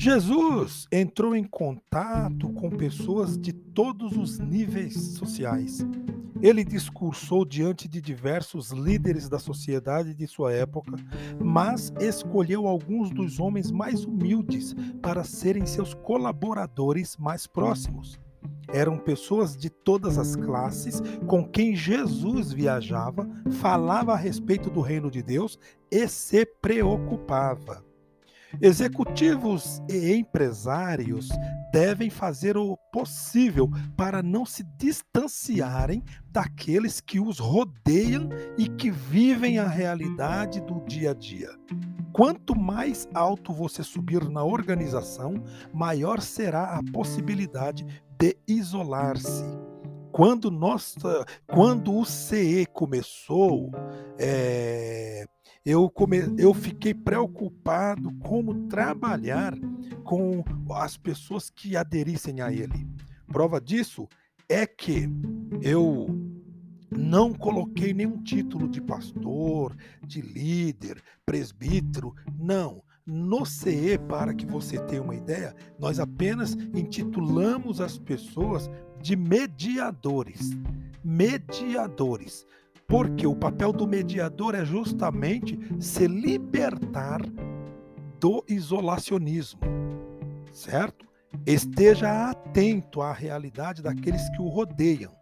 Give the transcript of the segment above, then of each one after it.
Jesus entrou em contato com pessoas de todos os níveis sociais. Ele discursou diante de diversos líderes da sociedade de sua época, mas escolheu alguns dos homens mais humildes para serem seus colaboradores mais próximos. Eram pessoas de todas as classes com quem Jesus viajava, falava a respeito do reino de Deus e se preocupava. Executivos e empresários devem fazer o possível para não se distanciarem daqueles que os rodeiam e que vivem a realidade do dia a dia. Quanto mais alto você subir na organização, maior será a possibilidade de isolar-se. Quando, quando o CE começou, é, eu, come, eu fiquei preocupado como trabalhar com as pessoas que aderissem a ele. Prova disso é que eu não coloquei nenhum título de pastor, de líder, presbítero, não. No CE, para que você tenha uma ideia, nós apenas intitulamos as pessoas de mediadores. Mediadores. Porque o papel do mediador é justamente se libertar do isolacionismo, certo? Esteja atento à realidade daqueles que o rodeiam.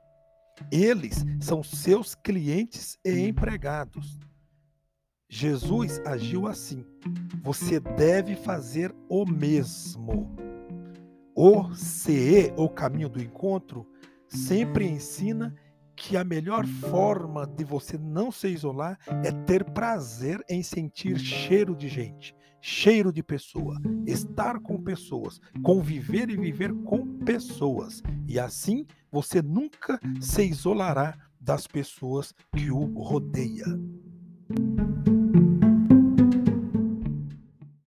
Eles são seus clientes e empregados. Jesus agiu assim. Você deve fazer o mesmo. O CE, o caminho do encontro, sempre ensina que a melhor forma de você não se isolar é ter prazer em sentir cheiro de gente, cheiro de pessoa, estar com pessoas, conviver e viver com pessoas. E assim você nunca se isolará das pessoas que o rodeiam.